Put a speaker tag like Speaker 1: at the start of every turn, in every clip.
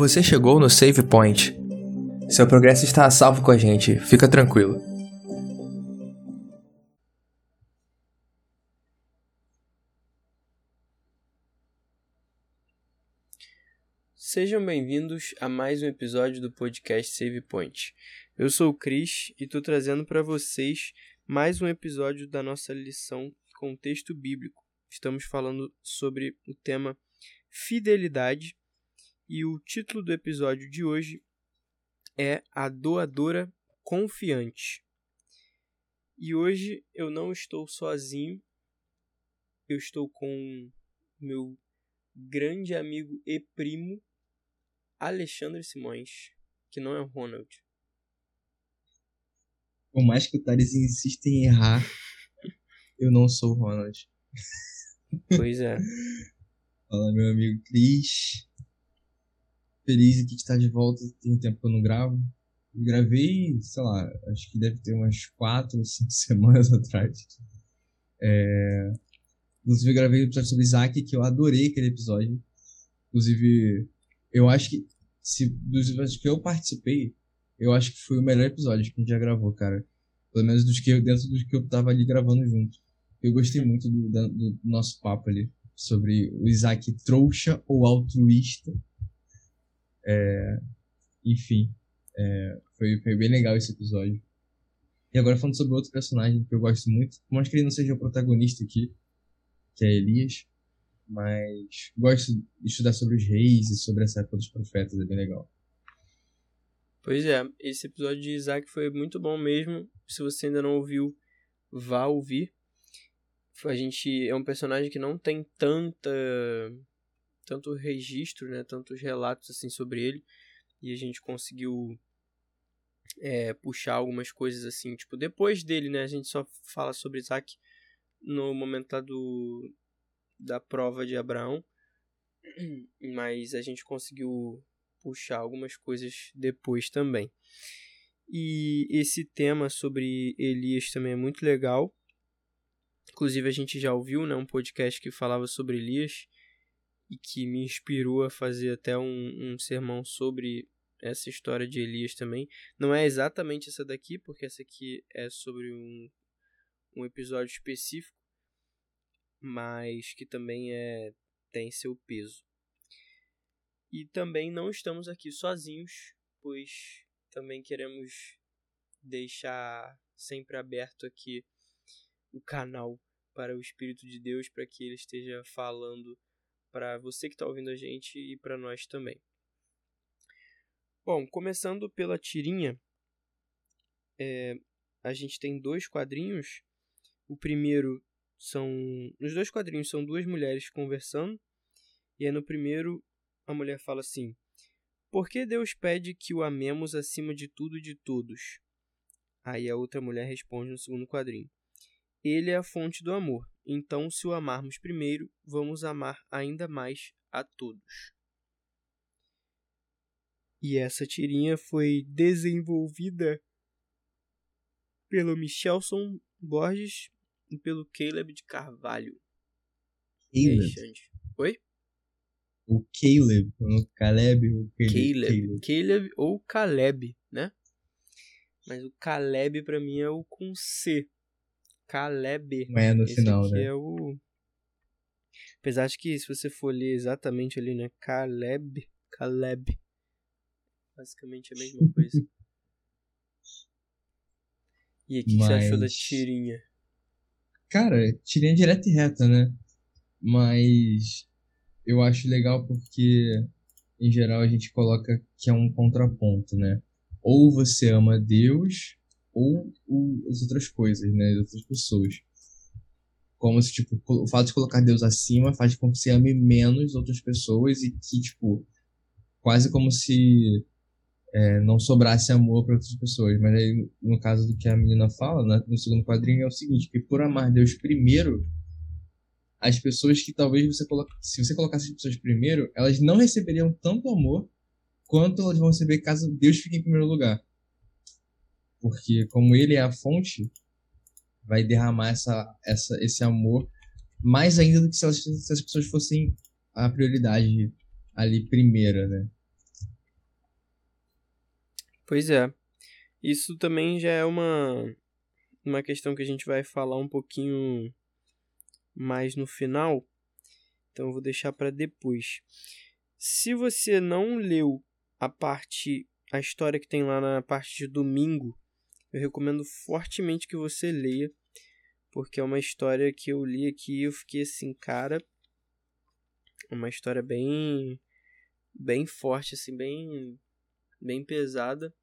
Speaker 1: Você chegou no Save Point. Seu progresso está a salvo com a gente, fica tranquilo.
Speaker 2: Sejam bem-vindos a mais um episódio do podcast Save Point. Eu sou o Cris e estou trazendo para vocês mais um episódio da nossa lição Contexto Bíblico. Estamos falando sobre o tema fidelidade e o título do episódio de hoje é A Doadora Confiante. E hoje eu não estou sozinho, eu estou com meu grande amigo e primo Alexandre Simões, que não é o Ronald.
Speaker 3: Por mais que o Thales insista em errar, eu não sou o Ronald.
Speaker 2: Pois é.
Speaker 3: Fala, meu amigo Cris feliz de estar de volta. Tem tempo que eu não gravo. Eu gravei, sei lá, acho que deve ter umas quatro cinco semanas atrás. É... Inclusive, eu gravei um episódio sobre Isaac, que eu adorei aquele episódio. Inclusive, eu acho que, se, dos episódios que eu participei, eu acho que foi o melhor episódio que a gente já gravou, cara. Pelo menos dos que dentro dos que eu tava ali gravando junto. Eu gostei muito do, do, do nosso papo ali sobre o Isaac trouxa ou altruísta é, enfim, é, foi, foi bem legal esse episódio. E agora falando sobre outro personagem que eu gosto muito, por mais que ele não seja o protagonista aqui, que é Elias, mas gosto de estudar sobre os reis e sobre essa época dos profetas, é bem legal.
Speaker 2: Pois é, esse episódio de Isaac foi muito bom mesmo. Se você ainda não ouviu, vá ouvir. A gente é um personagem que não tem tanta tanto registro, né, tantos relatos assim sobre ele, e a gente conseguiu é, puxar algumas coisas assim, tipo, depois dele, né, a gente só fala sobre Isaac no momento lá do, da prova de Abraão, mas a gente conseguiu puxar algumas coisas depois também. E esse tema sobre Elias também é muito legal. Inclusive a gente já ouviu, né, um podcast que falava sobre Elias e que me inspirou a fazer até um, um sermão sobre essa história de Elias também. Não é exatamente essa daqui, porque essa aqui é sobre um, um episódio específico, mas que também é tem seu peso. E também não estamos aqui sozinhos, pois também queremos deixar sempre aberto aqui o canal para o Espírito de Deus para que ele esteja falando para você que está ouvindo a gente e para nós também. Bom, começando pela tirinha, é, a gente tem dois quadrinhos. O primeiro são. Nos dois quadrinhos são duas mulheres conversando. E aí no primeiro a mulher fala assim: Por que Deus pede que o amemos acima de tudo e de todos? Aí a outra mulher responde no segundo quadrinho: Ele é a fonte do amor. Então, se o amarmos primeiro, vamos amar ainda mais a todos. E essa tirinha foi desenvolvida pelo Michelson Borges e pelo Caleb de Carvalho.
Speaker 3: Caleb?
Speaker 2: Oi?
Speaker 3: O Caleb, o Caleb, o
Speaker 2: Caleb. Caleb. Caleb ou Caleb, né? Mas o Caleb para mim é o com C. Caleb.
Speaker 3: É no Esse final, né?
Speaker 2: É o... Apesar de que se você for ler exatamente ali, né? Caleb. Caleb. Basicamente a mesma coisa. e aí, o que, Mas... você achou da tirinha?
Speaker 3: Cara, tirinha direta e reta, né? Mas eu acho legal porque, em geral, a gente coloca que é um contraponto, né? Ou você ama Deus, ou o, as outras coisas, né? As outras pessoas. Como se, tipo, o fato de colocar Deus acima faz com que você ame menos outras pessoas e que, tipo, quase como se é, não sobrasse amor para outras pessoas. Mas aí, no caso do que a menina fala, né, no segundo quadrinho, é o seguinte, que por amar Deus primeiro, as pessoas que talvez você coloque, se você colocasse as pessoas primeiro, elas não receberiam tanto amor quanto elas vão receber caso Deus fique em primeiro lugar. Porque como ele é a fonte, vai derramar essa, essa, esse amor mais ainda do que se, elas, se as pessoas fossem a prioridade ali primeira, né?
Speaker 2: Pois é. Isso também já é uma, uma questão que a gente vai falar um pouquinho mais no final. Então eu vou deixar para depois. Se você não leu a parte, a história que tem lá na parte de domingo, eu recomendo fortemente que você leia, porque é uma história que eu li aqui e eu fiquei assim, cara, uma história bem bem forte assim, bem bem pesada.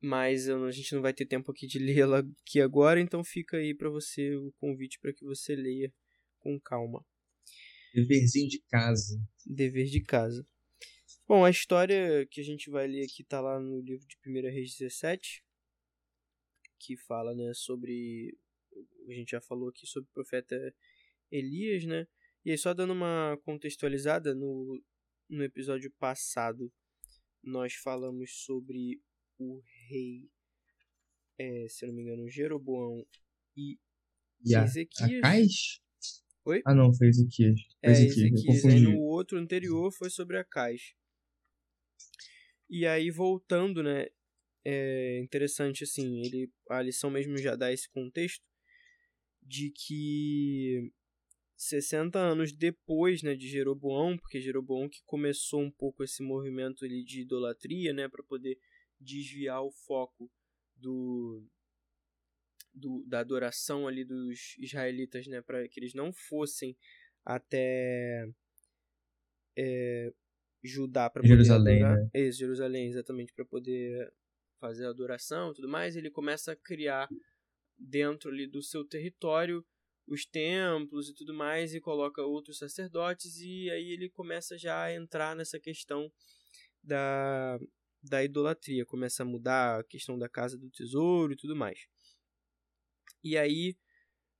Speaker 2: Mas a gente não vai ter tempo aqui de lê-la aqui agora, então fica aí para você o convite para que você leia com calma.
Speaker 3: Deverzinho de casa.
Speaker 2: Dever de casa. Bom, a história que a gente vai ler aqui tá lá no livro de 1 Reis 17, que fala, né, sobre a gente já falou aqui sobre o profeta Elias, né? E aí só dando uma contextualizada no no episódio passado nós falamos sobre o rei, é, se eu não me engano, Jeroboão e,
Speaker 3: e
Speaker 2: Ezequias.
Speaker 3: Acais?
Speaker 2: Oi?
Speaker 3: Ah, não, foi Ezequias.
Speaker 2: Foi é, Ezequias. Ezequias. Aí no outro anterior foi sobre Acais. E aí, voltando, né? É interessante, assim, ele, a lição mesmo já dá esse contexto de que 60 anos depois né, de Jeroboão, porque Jeroboão que começou um pouco esse movimento ali de idolatria, né, para poder desviar o foco do, do, da adoração ali dos israelitas, né, para que eles não fossem até é, Judá para
Speaker 3: Jerusalém,
Speaker 2: adorar,
Speaker 3: né?
Speaker 2: é, Jerusalém exatamente para poder fazer a adoração, e tudo mais. Ele começa a criar dentro ali do seu território os templos e tudo mais e coloca outros sacerdotes e aí ele começa já a entrar nessa questão da da idolatria, começa a mudar a questão da casa do tesouro e tudo mais. E aí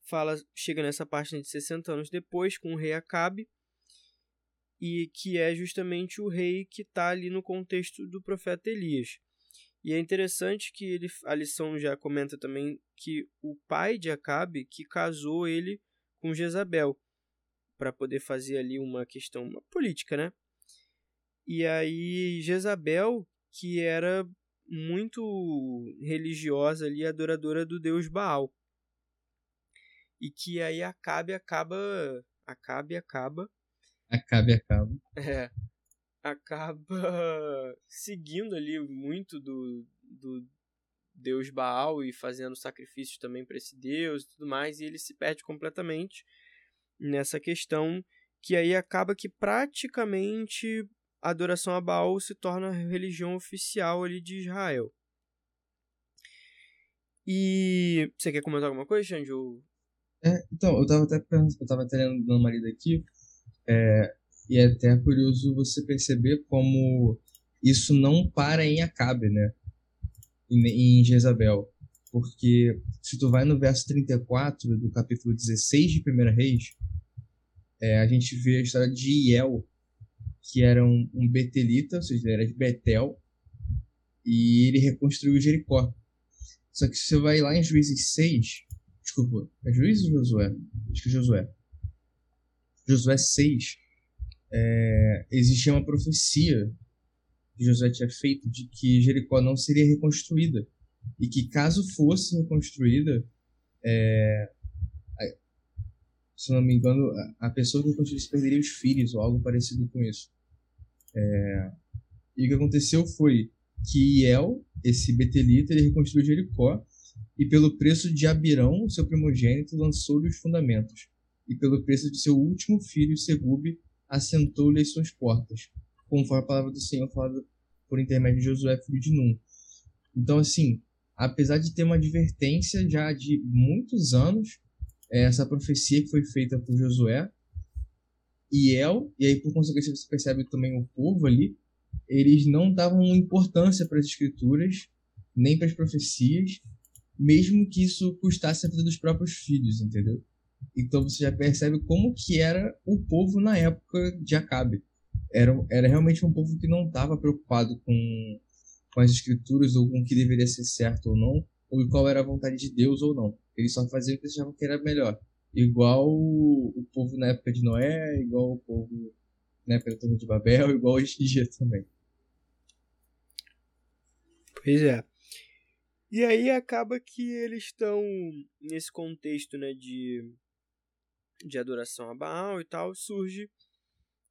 Speaker 2: fala, chega nessa página de 60 anos depois com o rei Acabe, e que é justamente o rei que está ali no contexto do profeta Elias. E é interessante que ele, a lição já comenta também que o pai de Acabe que casou ele com Jezabel para poder fazer ali uma questão uma política, né? E aí Jezabel que era muito religiosa ali, adoradora do deus Baal. E que aí Acabe acaba. Acabe acaba.
Speaker 3: Acabe acaba.
Speaker 2: É. Acaba seguindo ali muito do, do deus Baal e fazendo sacrifícios também para esse deus e tudo mais. E ele se perde completamente nessa questão. Que aí acaba que praticamente a adoração a Baal se torna a religião oficial ali de Israel. E você quer comentar alguma coisa, Xande?
Speaker 3: É, então, eu tava até eu tava até lendo meu marido aqui, é, e é até curioso você perceber como isso não para em Acabe, né? Em, em Jezabel. Porque se tu vai no verso 34 do capítulo 16 de 1 Reis, é, a gente vê a história de Iel, que era um, um betelita, ou seja, ele era de Betel, e ele reconstruiu Jericó. Só que se você vai lá em Juízes 6, desculpa, é Juízes ou Josué? Acho que é Josué. Josué 6, é, existia uma profecia que Josué tinha feito de que Jericó não seria reconstruída. E que caso fosse reconstruída, é, se não me engano, a pessoa que reconstruísse perderia os filhos ou algo parecido com isso. É... E o que aconteceu foi que Iel, esse betelita, ele reconstruiu Jericó e pelo preço de Abirão, seu primogênito, lançou-lhe os fundamentos. E pelo preço de seu último filho, Segube, assentou-lhe as suas portas, conforme a palavra do Senhor falada por intermédio de Josué, filho de Num. Então, assim, apesar de ter uma advertência já de muitos anos, essa profecia que foi feita por Josué, e El, e aí por consequência você percebe também o povo ali, eles não davam importância para as escrituras, nem para as profecias, mesmo que isso custasse a vida dos próprios filhos, entendeu? Então você já percebe como que era o povo na época de Acabe. Era, era realmente um povo que não estava preocupado com, com as escrituras ou com o que deveria ser certo ou não, ou qual era a vontade de Deus ou não. Eles só faziam o que achavam que era melhor. Igual o povo na época de Noé, igual o povo na época da Torre de Babel, igual hoje em dia também.
Speaker 2: Pois é. E aí acaba que eles estão nesse contexto, né, de, de adoração a Baal e tal, surge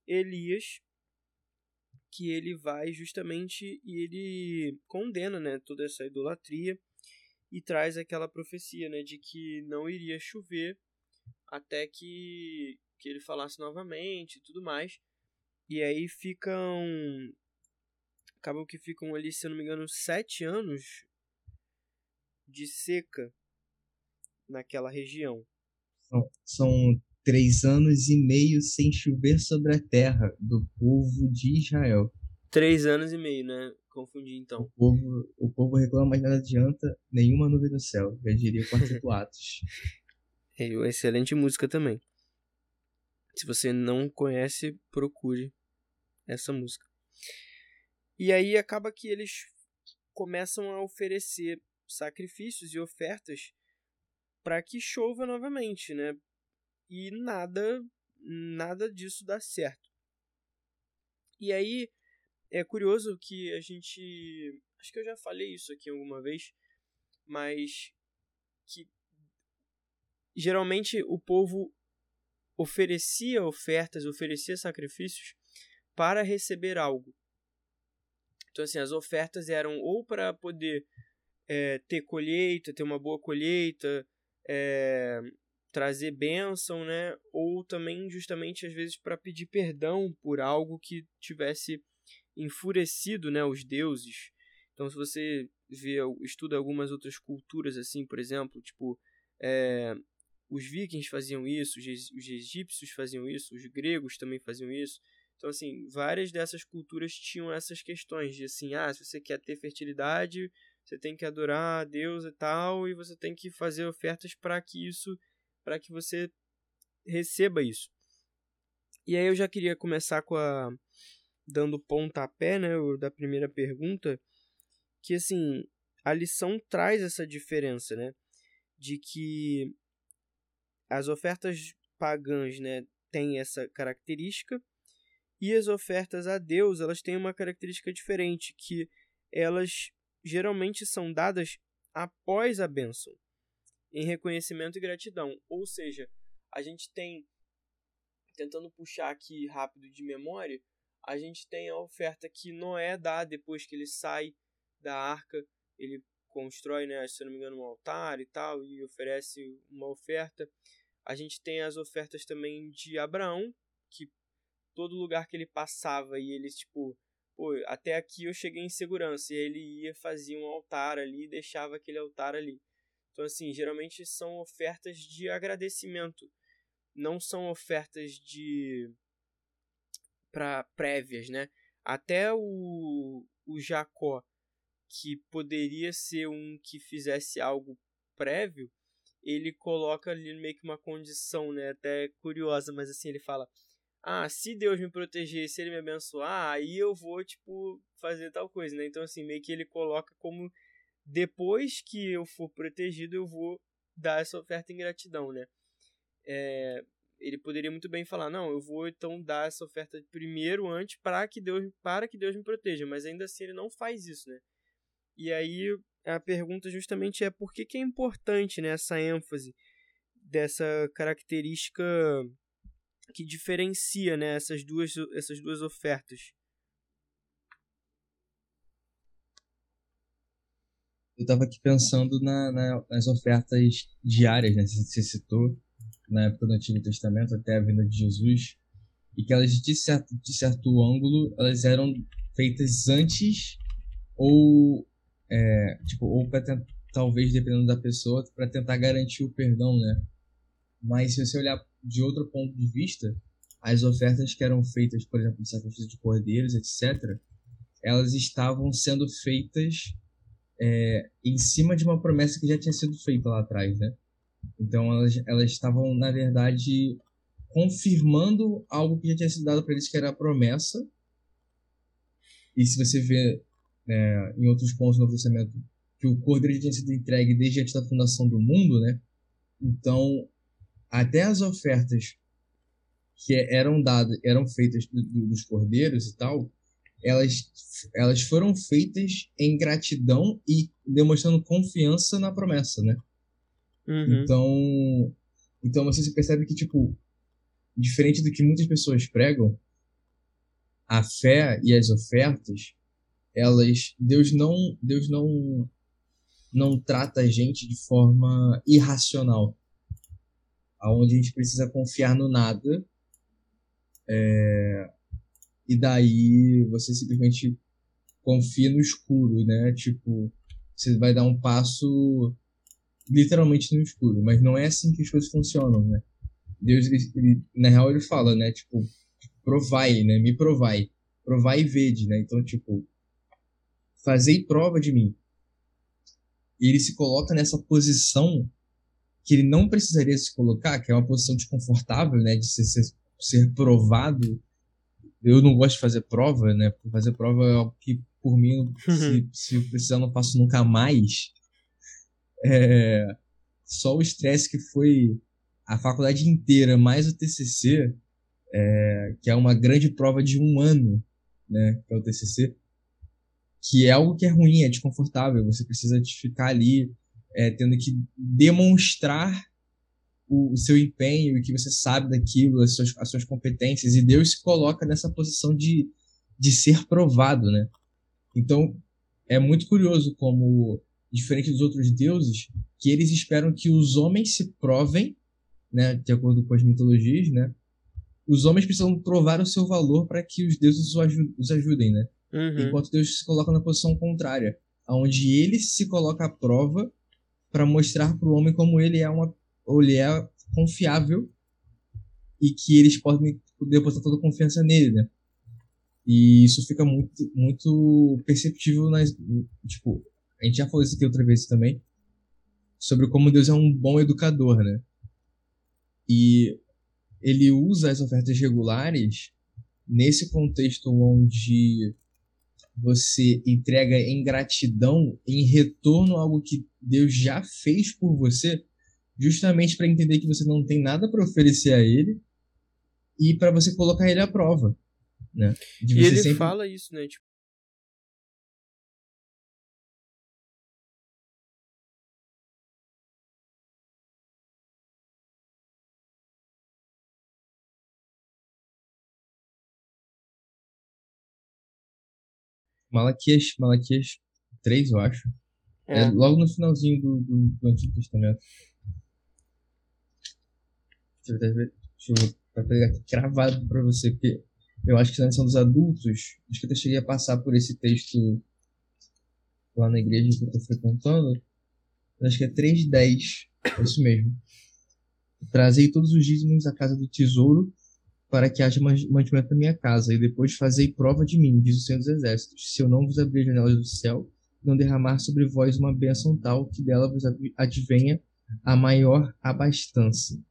Speaker 2: Elias, que ele vai justamente e ele condena, né, toda essa idolatria e traz aquela profecia, né, de que não iria chover até que, que ele falasse novamente e tudo mais. E aí ficam acabam que ficam ali, se eu não me engano, sete anos de seca naquela região.
Speaker 3: São, são três anos e meio sem chover sobre a terra do povo de Israel.
Speaker 2: Três anos e meio, né? Confundi então.
Speaker 3: O povo, o povo reclama, mas nada adianta, nenhuma nuvem no céu. Já diria o quarteto Atos.
Speaker 2: É uma excelente música também. Se você não conhece, procure essa música. E aí acaba que eles começam a oferecer sacrifícios e ofertas para que chova novamente, né? E nada nada disso dá certo. E aí é curioso que a gente, acho que eu já falei isso aqui alguma vez, mas que geralmente o povo oferecia ofertas, oferecia sacrifícios para receber algo. Então assim, as ofertas eram ou para poder é, ter colheita, ter uma boa colheita, é, trazer bênção, né? Ou também justamente às vezes para pedir perdão por algo que tivesse enfurecido, né, os deuses. Então se você vê, estuda algumas outras culturas assim, por exemplo, tipo é, os vikings faziam isso, os egípcios faziam isso, os gregos também faziam isso. Então, assim, várias dessas culturas tinham essas questões de assim, ah, se você quer ter fertilidade, você tem que adorar a Deus e tal, e você tem que fazer ofertas para que isso, para que você receba isso. E aí eu já queria começar com a dando pontapé, né, da primeira pergunta, que assim, a lição traz essa diferença, né, de que as ofertas pagãs, né, têm essa característica e as ofertas a Deus, elas têm uma característica diferente, que elas geralmente são dadas após a bênção, em reconhecimento e gratidão. Ou seja, a gente tem, tentando puxar aqui rápido de memória, a gente tem a oferta que Noé dá depois que ele sai da arca, ele constrói, né, se não me engano, um altar e tal, e oferece uma oferta. A gente tem as ofertas também de Abraão, que todo lugar que ele passava e ele, tipo, pô, até aqui eu cheguei em segurança. E ele ia, fazia um altar ali deixava aquele altar ali. Então, assim, geralmente são ofertas de agradecimento. Não são ofertas de. para prévias, né? Até o, o Jacó, que poderia ser um que fizesse algo prévio, ele coloca ali meio que uma condição, né? Até curiosa, mas assim, ele fala: ah, se Deus me proteger, se ele me abençoar, aí eu vou, tipo, fazer tal coisa, né? Então, assim, meio que ele coloca como depois que eu for protegido, eu vou dar essa oferta em gratidão, né? É, ele poderia muito bem falar, não, eu vou então dar essa oferta primeiro antes para que Deus para que Deus me proteja, mas ainda assim ele não faz isso, né? E aí a pergunta justamente é por que, que é importante né, essa ênfase dessa característica que diferencia né, essas, duas, essas duas ofertas?
Speaker 3: Eu estava aqui pensando na, na, nas ofertas diárias, né? Você citou, na época do Antigo Testamento, até a vinda de Jesus, e que elas, de certo, de certo ângulo, elas eram feitas antes ou, é, tipo, ou para talvez, dependendo da pessoa, para tentar garantir o perdão, né? Mas se você olhar de outro ponto de vista, as ofertas que eram feitas, por exemplo, de sacrifício de cordeiros, etc., elas estavam sendo feitas é, em cima de uma promessa que já tinha sido feita lá atrás, né? Então elas, elas estavam, na verdade, confirmando algo que já tinha sido dado para eles, que era a promessa. E se você vê é, em outros pontos do Novo Testamento que o cordeiro já tinha sido entregue desde antes da fundação do mundo, né? Então até as ofertas que eram dadas, eram feitas dos cordeiros e tal, elas, elas foram feitas em gratidão e demonstrando confiança na promessa, né?
Speaker 2: Uhum.
Speaker 3: Então, então você se percebe que, tipo, diferente do que muitas pessoas pregam, a fé e as ofertas, elas, Deus não, Deus não, não trata a gente de forma irracional, aonde a gente precisa confiar no nada, é, e daí você simplesmente confia no escuro, né? Tipo, você vai dar um passo literalmente no escuro, mas não é assim que as coisas funcionam, né? Deus, ele, ele, na real, ele fala, né? Tipo, provai, né? Me provai. Provai e vede, né? Então, tipo, fazei prova de mim. E ele se coloca nessa posição que ele não precisaria se colocar, que é uma posição desconfortável, né? De ser, ser, ser provado. Eu não gosto de fazer prova, né? Fazer prova é algo que, por mim, se, se precisar, não faço nunca mais. É, só o estresse que foi a faculdade inteira, mais o TCC, é, que é uma grande prova de um ano, né, que é o TCC, que é algo que é ruim, é desconfortável, você precisa ficar ali é, tendo que demonstrar o, o, seu empenho, o que você sabe daquilo, as suas, as suas competências, e Deus se coloca nessa posição de, de ser provado, né? Então, é muito curioso como, diferente dos outros deuses, que eles esperam que os homens se provem né, de acordo com as mitologias, né, os homens precisam provar o seu valor para que os deuses os ajudem, né?
Speaker 2: Uhum.
Speaker 3: Enquanto Deus se coloca na posição contrária, onde ele se coloca à prova para mostrar para o homem como ele é uma ele é confiável e que eles podem depositar toda a confiança nele, né? E isso fica muito muito perceptível nas tipo, a gente já falou isso aqui outra vez também sobre como Deus é um bom educador, né? E ele usa as ofertas regulares nesse contexto onde você entrega em gratidão, em retorno a algo que Deus já fez por você, justamente para entender que você não tem nada para oferecer a Ele e para você colocar Ele à prova, né?
Speaker 2: e ele sempre... fala isso, né? Tipo,
Speaker 3: Malaquias, Malaquias 3, eu acho. É, é logo no finalzinho do, do, do Antigo Testamento. Deixa eu, ver, deixa eu pegar aqui cravado pra você, porque eu acho que na lição dos adultos, acho que eu até cheguei a passar por esse texto lá na igreja que eu tô frequentando. Acho que é 3.10. É isso mesmo. Trazei todos os dízimos à casa do tesouro para que haja mantimento na minha casa, e depois fazei prova de mim, diz o Senhor dos Exércitos, se eu não vos abrir as janelas do céu, não derramar sobre vós uma bênção tal, que dela vos advenha a maior abastança.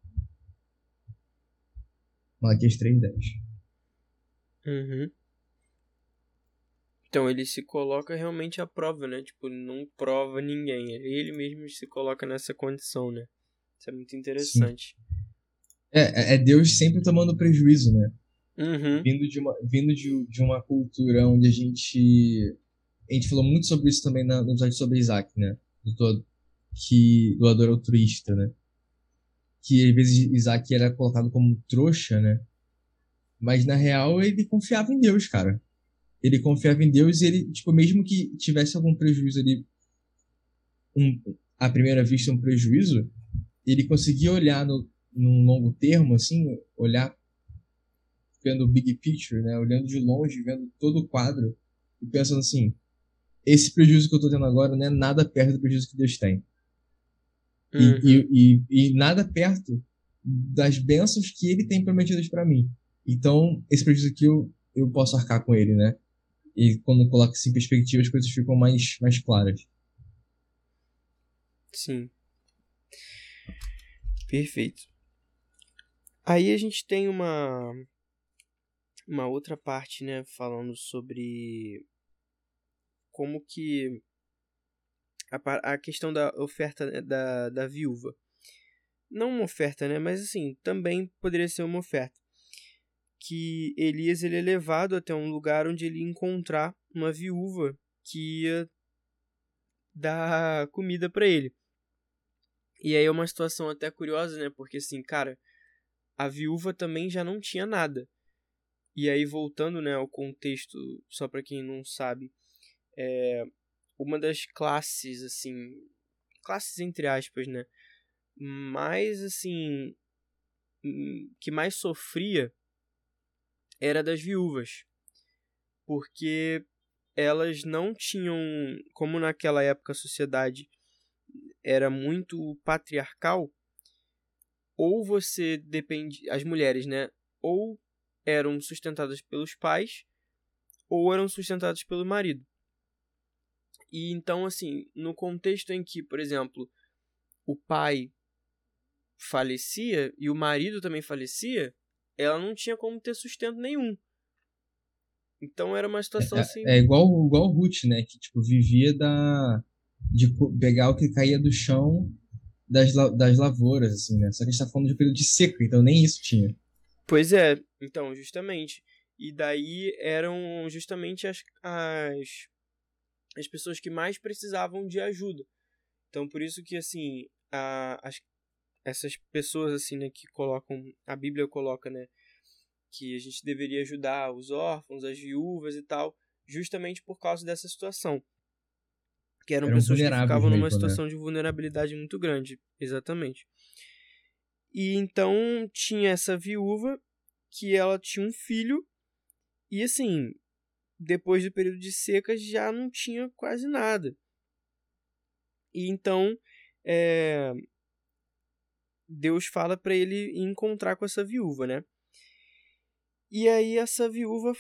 Speaker 3: Malaquias 3.10
Speaker 2: Uhum. Então ele se coloca realmente à prova, né? Tipo, não prova ninguém. Ele mesmo se coloca nessa condição, né? Isso é muito interessante.
Speaker 3: Sim. É, é, é Deus sempre tomando prejuízo, né?
Speaker 2: Uhum.
Speaker 3: Vindo, de uma, vindo de, de uma cultura onde a gente. A gente falou muito sobre isso também no episódio sobre Isaac, né? Do, que, doador altruísta, né? Que às vezes Isaac era colocado como trouxa, né? Mas na real ele confiava em Deus, cara. Ele confiava em Deus e ele, tipo, mesmo que tivesse algum prejuízo ali, um, à primeira vista um prejuízo, ele conseguia olhar no, num longo termo, assim, olhar vendo o big picture, né? Olhando de longe, vendo todo o quadro e pensando assim, esse prejuízo que eu estou tendo agora não é nada perto do prejuízo que Deus tem. Uhum. E, e, e, e, nada perto das bênçãos que ele tem prometidas para mim. Então, esse prejuízo aqui eu, eu posso arcar com ele, né? E quando coloca isso em perspectiva, as coisas ficam mais, mais claras.
Speaker 2: Sim. Perfeito. Aí a gente tem uma uma outra parte, né, falando sobre como que a, a questão da oferta né, da, da viúva. Não uma oferta, né, mas assim, também poderia ser uma oferta. que Elias ele é levado até um lugar onde ele encontrar uma viúva que ia dar comida para ele. E aí é uma situação até curiosa, né? Porque assim, cara, a viúva também já não tinha nada. E aí voltando, né, ao contexto, só para quem não sabe, é uma das classes assim, classes entre aspas, né, mais assim hum, que mais sofria era das viúvas. Porque elas não tinham, como naquela época a sociedade era muito patriarcal, ou você depende, as mulheres, né, ou eram sustentadas pelos pais ou eram sustentadas pelo marido. E então assim, no contexto em que, por exemplo, o pai falecia e o marido também falecia, ela não tinha como ter sustento nenhum. Então era uma situação
Speaker 3: é,
Speaker 2: assim.
Speaker 3: É igual igual Ruth, né, que tipo vivia da de pegar o que caía do chão das, das lavouras, assim, né? Só que a gente tá falando de período de seca, então nem isso tinha.
Speaker 2: Pois é, então, justamente. E daí eram justamente as, as, as pessoas que mais precisavam de ajuda. Então, por isso que, assim, a, as, essas pessoas, assim, né, que colocam, a Bíblia coloca, né, que a gente deveria ajudar os órfãos, as viúvas e tal, justamente por causa dessa situação. Que eram, eram pessoas que ficavam numa né? situação né? de vulnerabilidade muito grande. Exatamente. E então tinha essa viúva que ela tinha um filho e assim, depois do período de seca já não tinha quase nada. E então é, Deus fala para ele encontrar com essa viúva, né? E aí essa viúva,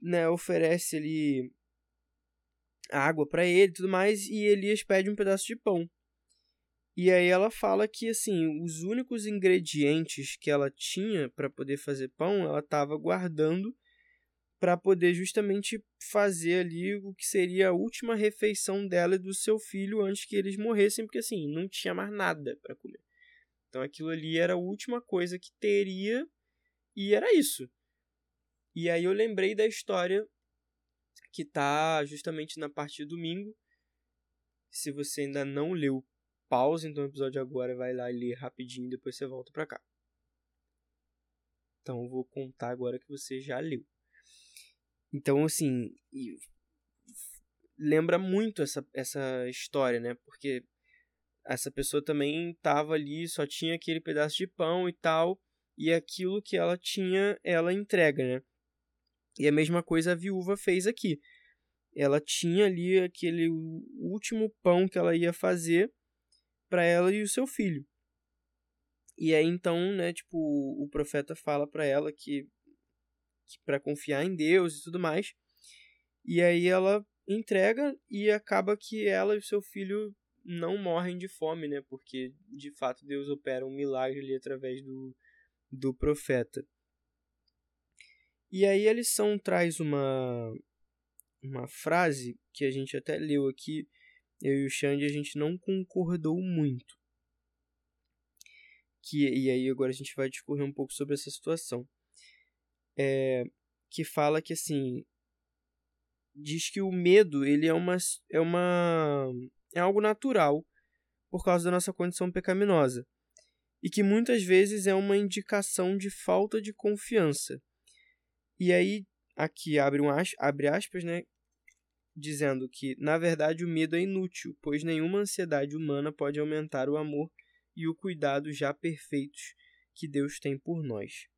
Speaker 2: né, oferece ali água para ele e tudo mais, e Elias pede um pedaço de pão. E aí ela fala que assim, os únicos ingredientes que ela tinha para poder fazer pão, ela estava guardando para poder justamente fazer ali o que seria a última refeição dela e do seu filho antes que eles morressem, porque assim, não tinha mais nada para comer. Então aquilo ali era a última coisa que teria e era isso. E aí eu lembrei da história que tá justamente na parte de domingo. Se você ainda não leu, pause então o episódio agora, vai lá e lê rapidinho, depois você volta pra cá. Então vou contar agora que você já leu. Então, assim, lembra muito essa, essa história, né? Porque essa pessoa também estava ali, só tinha aquele pedaço de pão e tal, e aquilo que ela tinha, ela entrega, né? E a mesma coisa a viúva fez aqui. Ela tinha ali aquele último pão que ela ia fazer para ela e o seu filho. E aí então, né, tipo, o profeta fala para ela que, que para confiar em Deus e tudo mais. E aí ela entrega e acaba que ela e o seu filho não morrem de fome, né? Porque de fato Deus opera um milagre ali através do, do profeta. E aí a lição traz uma, uma frase que a gente até leu aqui, eu e o Xande, a gente não concordou muito. Que, e aí agora a gente vai discorrer um pouco sobre essa situação. É, que fala que assim diz que o medo ele é uma é uma é algo natural por causa da nossa condição pecaminosa e que muitas vezes é uma indicação de falta de confiança e aí, aqui abre, um, abre aspas, né? Dizendo que, na verdade, o medo é inútil, pois nenhuma ansiedade humana pode aumentar o amor e o cuidado já perfeitos que Deus tem por nós.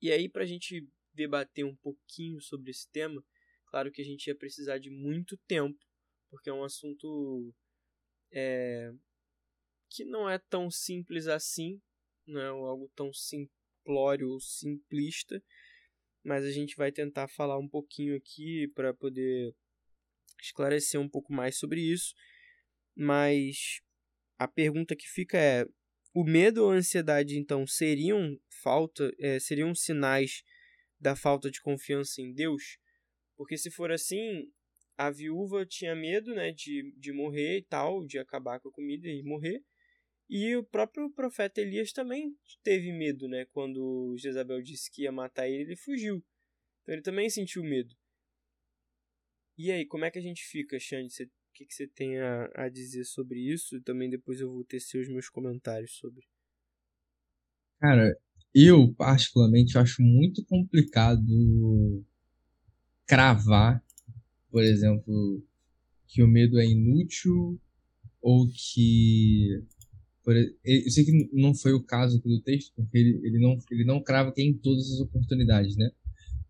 Speaker 2: E aí, para a gente debater um pouquinho sobre esse tema, claro que a gente ia precisar de muito tempo, porque é um assunto é, que não é tão simples assim, não é algo tão simplório ou simplista, mas a gente vai tentar falar um pouquinho aqui para poder esclarecer um pouco mais sobre isso. Mas a pergunta que fica é: o medo ou a ansiedade então seriam falta, é, seriam sinais da falta de confiança em Deus? Porque se for assim, a viúva tinha medo, né, de, de morrer e tal, de acabar com a comida e morrer. E o próprio profeta Elias também teve medo, né? Quando Jezabel disse que ia matar ele, ele fugiu. Então ele também sentiu medo. E aí, como é que a gente fica, Xande? O que, que você tem a, a dizer sobre isso? E também depois eu vou tecer os meus comentários sobre.
Speaker 3: Cara, eu particularmente acho muito complicado cravar, por exemplo, que o medo é inútil ou que eu sei que não foi o caso aqui do texto, porque ele, ele, não, ele não crava que é em todas as oportunidades, né?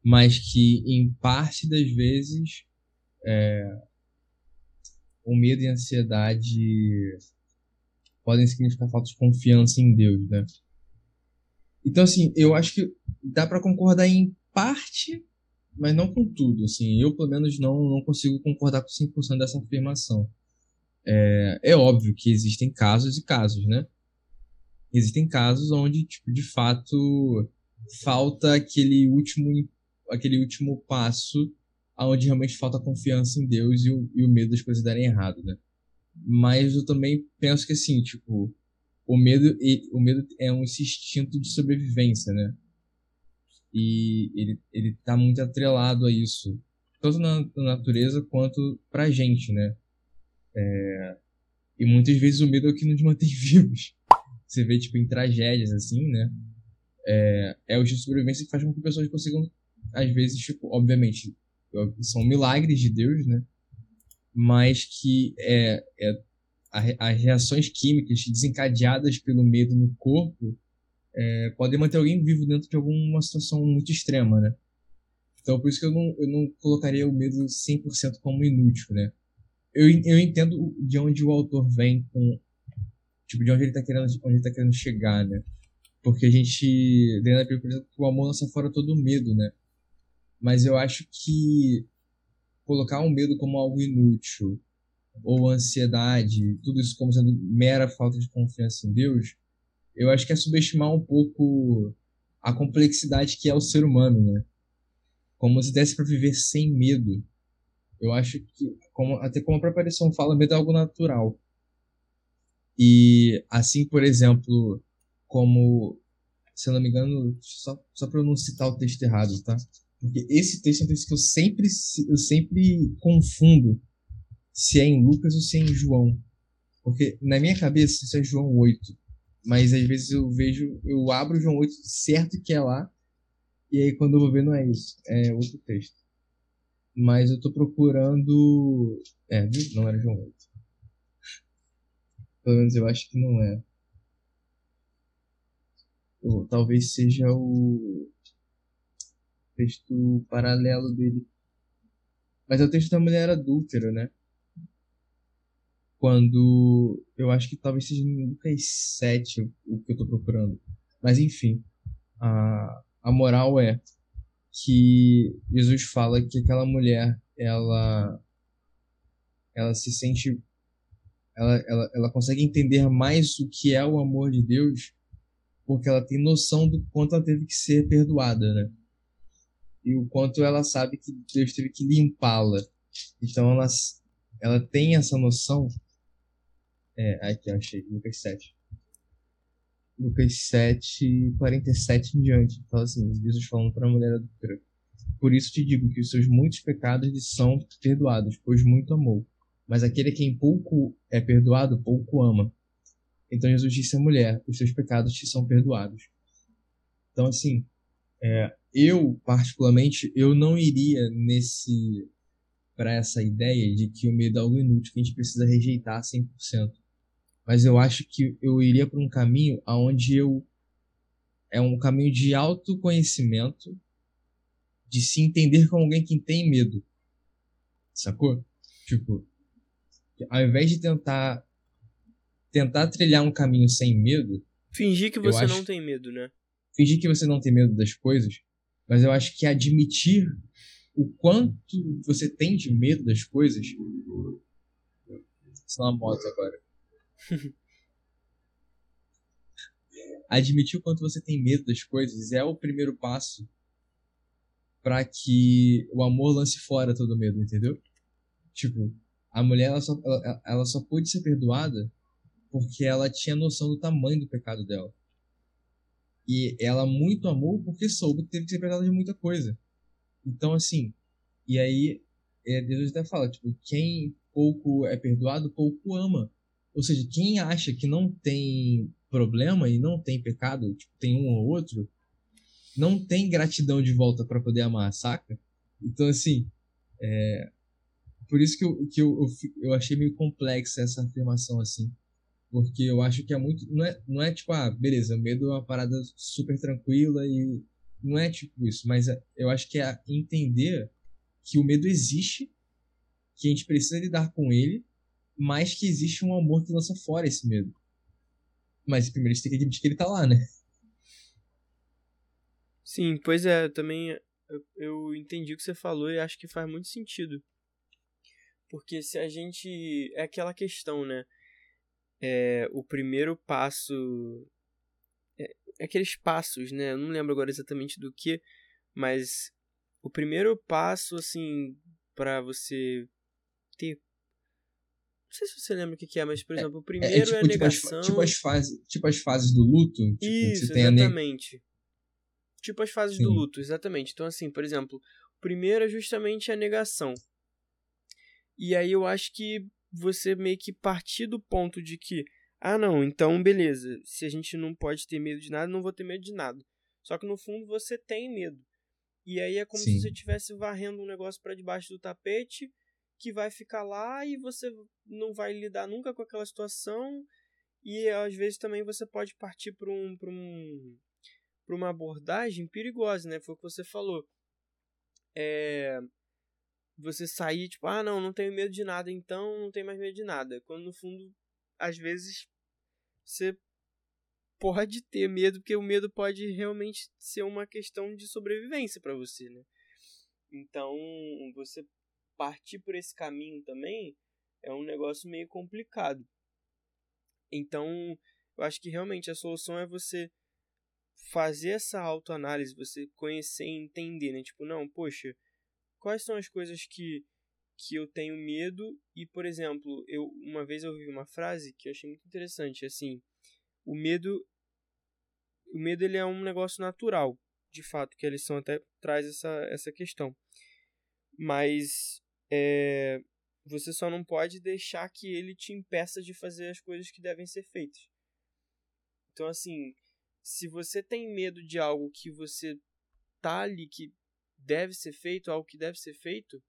Speaker 3: Mas que em parte das vezes é, o medo e a ansiedade podem significar falta de confiança em Deus, né? Então, assim, eu acho que dá para concordar em parte, mas não com tudo, assim. Eu, pelo menos, não, não consigo concordar com 100% dessa afirmação. É, é óbvio que existem casos e casos, né? Existem casos onde, tipo, de fato, falta aquele último, aquele último passo onde realmente falta confiança em Deus e o, e o medo das coisas darem errado, né? Mas eu também penso que, assim, tipo, o medo, o medo é um instinto de sobrevivência, né? E ele, ele tá muito atrelado a isso, tanto na, na natureza quanto pra gente, né? É, e muitas vezes o medo é o que nos mantém vivos. Você vê, tipo, em tragédias, assim, né? É, é o de sobrevivência que faz com que pessoas consigam, às vezes, tipo, obviamente, são milagres de Deus, né? Mas que é, é as reações químicas desencadeadas pelo medo no corpo é, podem manter alguém vivo dentro de alguma situação muito extrema, né? Então, por isso que eu não, eu não colocaria o medo 100% como inútil, né? Eu, eu entendo de onde o autor vem com. Tipo, de onde ele tá querendo, onde ele tá querendo chegar, né? Porque a gente. Dentro da Bíblia, por exemplo, o amor lança fora todo o medo, né? Mas eu acho que colocar o medo como algo inútil, ou ansiedade, tudo isso como sendo mera falta de confiança em Deus, eu acho que é subestimar um pouco a complexidade que é o ser humano, né? Como se desse para viver sem medo. Eu acho que, como, até como a própria lição fala, medo é algo natural. E assim, por exemplo, como, se eu não me engano, só, só para eu não citar o texto errado, tá? Porque esse texto é um texto que eu sempre, eu sempre confundo se é em Lucas ou se é em João. Porque na minha cabeça isso é João 8. Mas às vezes eu vejo, eu abro João 8 certo que é lá, e aí quando eu vou ver não é isso, é outro texto. Mas eu tô procurando. É? Não era João 8. Pelo menos eu acho que não é. Ou, talvez seja o texto paralelo dele. Mas é o texto da mulher adúltera, né? Quando. Eu acho que talvez seja em Lucas 7 o que eu tô procurando. Mas enfim. A, a moral é que Jesus fala que aquela mulher ela ela se sente ela, ela, ela consegue entender mais o que é o amor de Deus porque ela tem noção do quanto ela teve que ser perdoada, né? E o quanto ela sabe que Deus teve que limpá-la. Então ela, ela tem essa noção. É, aqui eu achei, Lucas 7. Lucas 7, 47 em diante. Fala assim, Jesus falando para a mulher adulta. Por isso te digo que os seus muitos pecados lhe são perdoados, pois muito amou. Mas aquele a quem pouco é perdoado, pouco ama. Então Jesus disse à mulher, os seus pecados te são perdoados. Então, assim, é, eu, particularmente, eu não iria nesse para essa ideia de que o medo é algo inútil que a gente precisa rejeitar 100%. Mas eu acho que eu iria para um caminho aonde eu é um caminho de autoconhecimento, de se entender como alguém que tem medo. Sacou? Tipo, ao invés de tentar tentar trilhar um caminho sem medo,
Speaker 2: fingir que você acho, não tem medo, né?
Speaker 3: Fingir que você não tem medo das coisas, mas eu acho que admitir o quanto você tem de medo das coisas. Isso é uma moto agora. Admitir o quanto você tem medo das coisas é o primeiro passo para que o amor lance fora todo medo, entendeu? Tipo, a mulher ela só, ela, ela só pôde ser perdoada porque ela tinha noção do tamanho do pecado dela. E ela muito amou porque soube que teve que ser perdoada de muita coisa. Então, assim, e aí é, Deus até fala, tipo, quem pouco é perdoado, pouco ama. Ou seja, quem acha que não tem problema e não tem pecado, tipo, tem um ou outro, não tem gratidão de volta para poder amar, saca? Então, assim, é, por isso que, eu, que eu, eu, eu, achei meio complexa essa afirmação, assim. Porque eu acho que é muito. Não é, não é tipo, ah, beleza, medo é uma parada super tranquila e. Não é tipo isso, mas é, eu acho que é entender que o medo existe, que a gente precisa lidar com ele, mas que existe um amor que lança fora esse medo. Mas primeiro a gente tem que admitir que ele tá lá, né?
Speaker 2: Sim, pois é, também eu, eu entendi o que você falou e acho que faz muito sentido. Porque se a gente. É aquela questão, né? É, o primeiro passo. É, é aqueles passos, né? Eu não lembro agora exatamente do que, mas o primeiro passo, assim, para você ter. Não sei se você lembra o que, é, mas, por é, exemplo, o primeiro é, é, tipo, é a negação.
Speaker 3: Tipo as, tipo as, fases, tipo as fases do luto? Tipo,
Speaker 2: Isso, exatamente. Tipo as fases Sim. do luto, exatamente. Então, assim, por exemplo, o primeiro é justamente a negação. E aí eu acho que você meio que partir do ponto de que, ah, não, então beleza, se a gente não pode ter medo de nada, não vou ter medo de nada. Só que no fundo você tem medo. E aí é como Sim. se você estivesse varrendo um negócio para debaixo do tapete que vai ficar lá e você não vai lidar nunca com aquela situação. E às vezes também você pode partir para um, um, uma abordagem perigosa, né? Foi o que você falou. É, você sair, tipo, ah, não, não tenho medo de nada, então não tenho mais medo de nada. Quando no fundo, às vezes, você pode ter medo, porque o medo pode realmente ser uma questão de sobrevivência para você, né? Então, você partir por esse caminho também é um negócio meio complicado. Então, eu acho que realmente a solução é você fazer essa autoanálise, você conhecer e entender, né? Tipo, não, poxa, quais são as coisas que, que eu tenho medo e, por exemplo, eu uma vez eu ouvi uma frase que eu achei muito interessante, assim, o medo o medo ele é um negócio natural, de fato, que a lição até traz essa, essa questão. Mas é, você só não pode deixar que ele te impeça de fazer as coisas que devem ser feitas. Então, assim, se você tem medo de algo que você tá ali, que deve ser feito, algo que deve ser feito,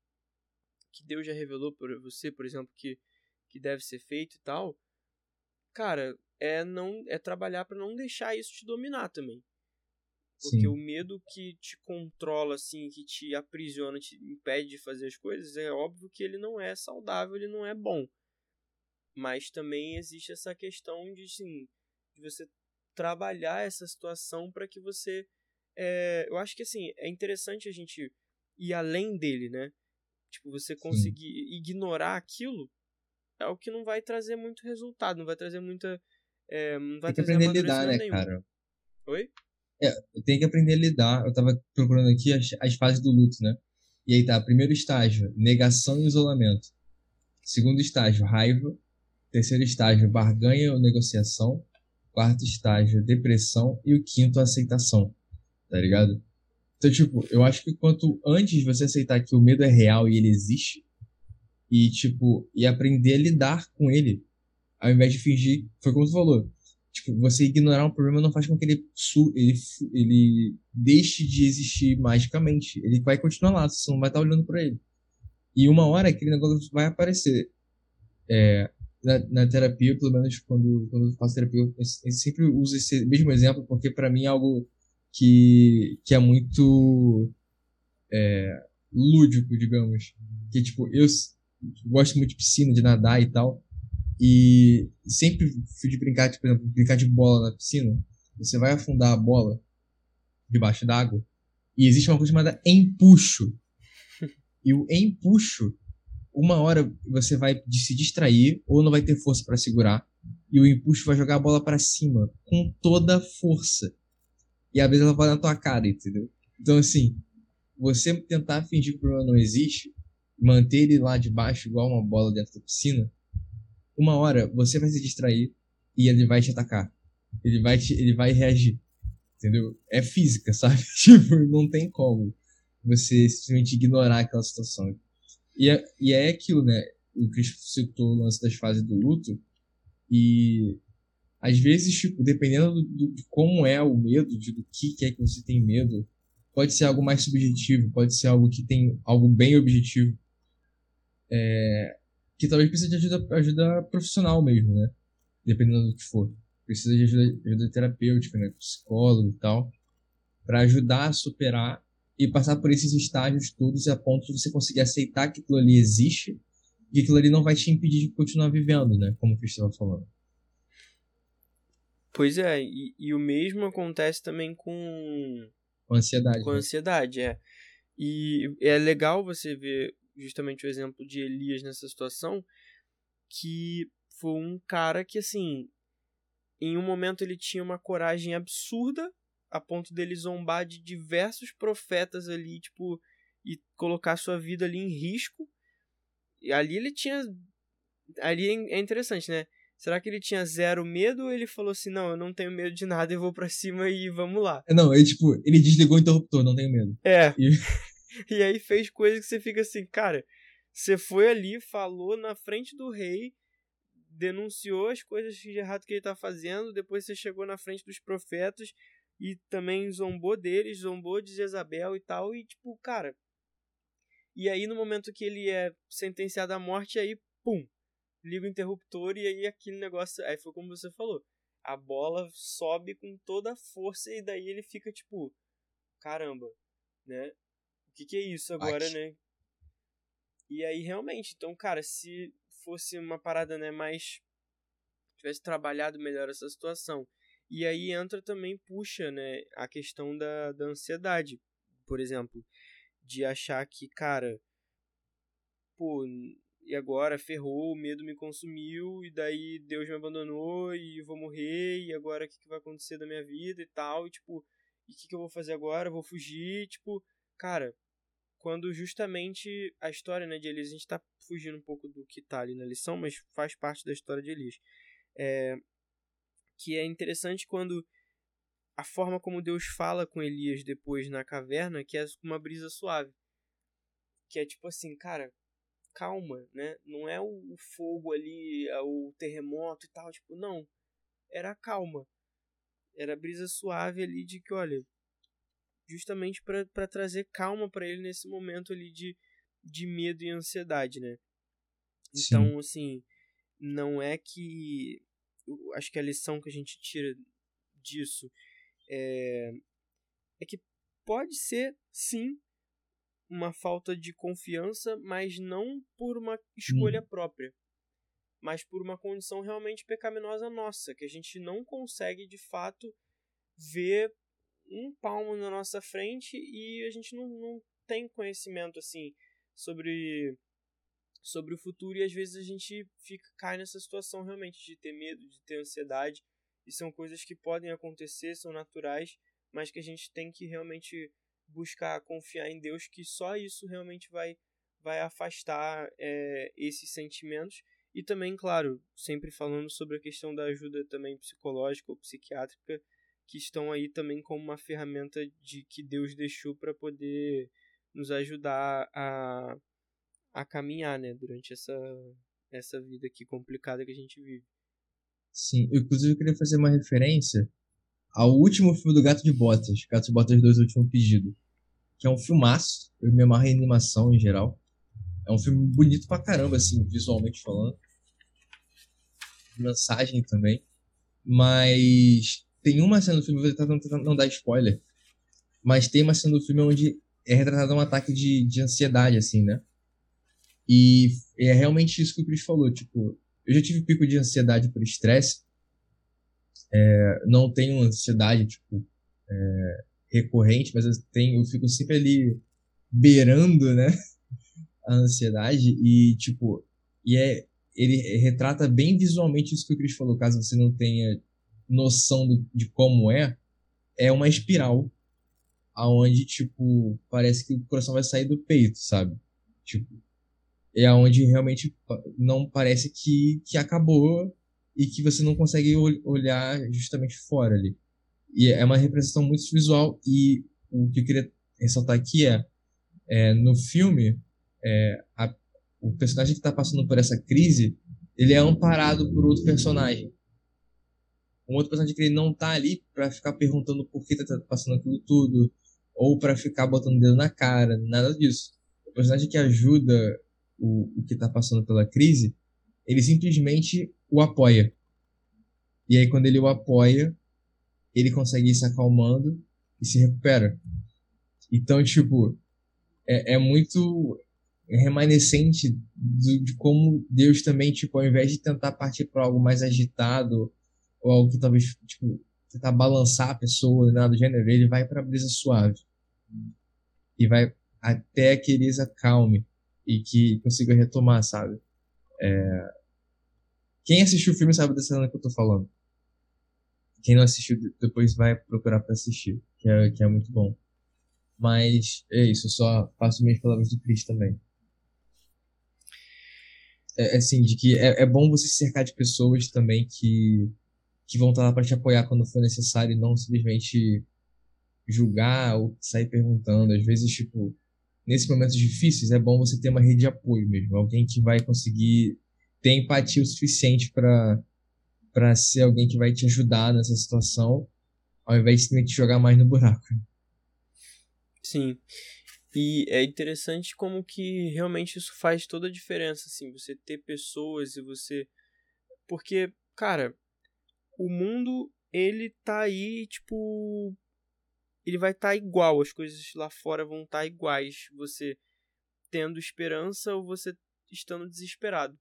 Speaker 2: que Deus já revelou para você, por exemplo, que, que deve ser feito e tal, cara, é não é trabalhar para não deixar isso te dominar também. Porque Sim. o medo que te controla, assim, que te aprisiona, te impede de fazer as coisas, é óbvio que ele não é saudável, ele não é bom. Mas também existe essa questão de, assim, de você trabalhar essa situação para que você é, eu acho que assim, é interessante a gente ir além dele, né? Tipo, você conseguir Sim. ignorar aquilo é o que não vai trazer muito resultado, não vai trazer muita. É, não vai
Speaker 3: tem que aprender a lidar, né, nenhum. cara?
Speaker 2: Oi?
Speaker 3: É, tem que aprender a lidar. Eu tava procurando aqui as, as fases do luto, né? E aí tá, primeiro estágio, negação e isolamento. Segundo estágio, raiva. Terceiro estágio, barganha ou negociação. Quarto estágio, depressão. E o quinto, aceitação tá ligado? Então, tipo, eu acho que quanto antes você aceitar que o medo é real e ele existe, e, tipo, e aprender a lidar com ele, ao invés de fingir, foi como você falou, tipo, você ignorar um problema não faz com que ele, ele, ele deixe de existir magicamente. Ele vai continuar lá, você não vai estar olhando para ele. E uma hora aquele negócio vai aparecer. É, na, na, terapia, pelo menos quando, quando eu faço terapia, eu, eu sempre uso esse mesmo exemplo, porque para mim é algo que, que é muito é, lúdico, digamos. Que, tipo, eu gosto muito de piscina, de nadar e tal. E sempre fui de brincar, tipo, por exemplo, brincar de bola na piscina. Você vai afundar a bola debaixo d'água e existe uma coisa chamada empuxo. E o empuxo, uma hora você vai se distrair ou não vai ter força para segurar. E o empuxo vai jogar a bola para cima com toda a força e às vezes ela vai na tua cara, entendeu? Então, assim, você tentar fingir que o problema não existe, manter ele lá de baixo igual uma bola dentro da piscina, uma hora você vai se distrair, e ele vai te atacar. Ele vai, te, ele vai reagir. Entendeu? É física, sabe? tipo, não tem como você simplesmente ignorar aquela situação. E é, e é aquilo, né? O Chris citou o lance das fases do luto. E às vezes, tipo, dependendo do, de como é o medo, de, do que, que é que você tem medo, pode ser algo mais subjetivo, pode ser algo que tem algo bem objetivo. É, que talvez precise de ajuda, ajuda profissional mesmo, né? Dependendo do que for. Precisa de ajuda, ajuda terapêutica, né? Psicólogo e tal. para ajudar a superar e passar por esses estágios todos a ponto de você conseguir aceitar que aquilo ali existe e aquilo ali não vai te impedir de continuar vivendo, né? Como o Cris estava falando.
Speaker 2: Pois é, e, e, o mesmo acontece também com.
Speaker 3: Com ansiedade.
Speaker 2: Com né? ansiedade, é. E é legal você ver justamente o exemplo de Elias nessa situação, que foi um cara que, assim, em um momento ele tinha uma coragem absurda a ponto dele zombar de diversos profetas ali, tipo, e colocar sua vida ali em risco. E ali ele tinha. Ali é interessante, né? Será que ele tinha zero medo ou ele falou assim: não, eu não tenho medo de nada, eu vou pra cima e vamos lá?
Speaker 3: É, não, ele, tipo, ele desligou o interruptor, não tenho medo.
Speaker 2: É. E, e aí fez coisas que você fica assim, cara, você foi ali, falou na frente do rei, denunciou as coisas de errado que ele tá fazendo, depois você chegou na frente dos profetas e também zombou deles, zombou de Jezabel e tal, e tipo, cara. E aí no momento que ele é sentenciado à morte, aí, pum, liga o interruptor e aí aquele negócio. Aí foi como você falou. A bola sobe com toda a força e daí ele fica tipo, caramba, né? O que, que é isso agora, né? E aí realmente, então, cara, se fosse uma parada, né, mais tivesse trabalhado melhor essa situação e aí entra também, puxa, né, a questão da, da ansiedade, por exemplo, de achar que, cara, pô, e agora ferrou, o medo me consumiu, e daí Deus me abandonou, e vou morrer, e agora o que, que vai acontecer da minha vida e tal, e tipo, e o que, que eu vou fazer agora? Eu vou fugir, tipo, cara, quando justamente a história né, de Elias, a gente tá fugindo um pouco do que tá ali na lição, mas faz parte da história de Elias. É, que é interessante quando a forma como Deus fala com Elias depois na caverna, que é uma brisa suave. Que é tipo assim, cara, calma, né? Não é o, fogo ali, é o terremoto e tal, tipo, não. Era calma. Era brisa suave ali de que, olha, justamente para trazer calma para ele nesse momento ali de, de medo e ansiedade, né? Então, Sim. assim, não é que acho que a lição que a gente tira disso é, é que pode ser, sim, uma falta de confiança, mas não por uma escolha hum. própria, mas por uma condição realmente pecaminosa nossa, que a gente não consegue de fato ver um palmo na nossa frente e a gente não, não tem conhecimento assim sobre sobre o futuro e às vezes a gente fica cai nessa situação realmente de ter medo, de ter ansiedade, e são coisas que podem acontecer, são naturais, mas que a gente tem que realmente buscar confiar em Deus, que só isso realmente vai vai afastar é, esses sentimentos. E também, claro, sempre falando sobre a questão da ajuda também psicológica ou psiquiátrica, que estão aí também como uma ferramenta de que Deus deixou para poder nos ajudar a a caminhar, né, durante essa, essa vida aqui complicada que a gente vive.
Speaker 3: Sim, eu, inclusive eu queria fazer uma referência ao último filme do Gato de Botas, Gato de Botas 2, O Último Pedido, que é um filmaço, eu me amarro em animação em geral. É um filme bonito pra caramba, assim, visualmente falando. Mensagem também. Mas tem uma cena do filme, vou tentar não, não dar spoiler, mas tem uma cena do filme onde é retratado um ataque de, de ansiedade, assim, né? E é realmente isso que o Chris falou, tipo, eu já tive pico de ansiedade por estresse, é, não tenho ansiedade, tipo, é, recorrente, mas eu tenho, eu fico sempre ali beirando, né, a ansiedade e, tipo, e é, ele retrata bem visualmente isso que o Chris falou, caso você não tenha noção do, de como é, é uma espiral aonde, tipo, parece que o coração vai sair do peito, sabe? Tipo, é onde realmente não parece que, que acabou e que você não consegue olhar justamente fora ali. E é uma representação muito visual e o que eu queria ressaltar aqui é, é no filme é, a, o personagem que está passando por essa crise ele é amparado por outro personagem um outro personagem que ele não tá ali para ficar perguntando por que tá passando aquilo tudo ou para ficar botando o dedo na cara nada disso o personagem que ajuda o, o que tá passando pela crise ele simplesmente o apoia e aí quando ele o apoia ele consegue ir se acalmando e se recupera. Então, tipo, é, é muito remanescente de, de, como Deus também, tipo, ao invés de tentar partir para algo mais agitado, ou algo que talvez, tipo, tentar balançar a pessoa, nada do gênero, ele vai para brisa suave. E vai até que eles acalme e que consiga retomar, sabe? É... Quem assistiu o filme sabe dessa cena que eu tô falando. Quem não assistiu, depois vai procurar para assistir, que é, que é muito bom. Mas é isso, eu só faço minhas palavras do Chris também. É, é assim, de que é, é bom você cercar de pessoas também que, que vão estar lá para te apoiar quando for necessário e não simplesmente julgar ou sair perguntando. Às vezes, tipo, nesses momentos difíceis é bom você ter uma rede de apoio mesmo, alguém que vai conseguir ter empatia o suficiente para para ser alguém que vai te ajudar nessa situação, ao invés de te jogar mais no buraco.
Speaker 2: Sim. E é interessante como que realmente isso faz toda a diferença, assim, você ter pessoas e você. Porque, cara, o mundo, ele tá aí, tipo. Ele vai estar tá igual, as coisas lá fora vão estar tá iguais. Você tendo esperança ou você estando desesperado.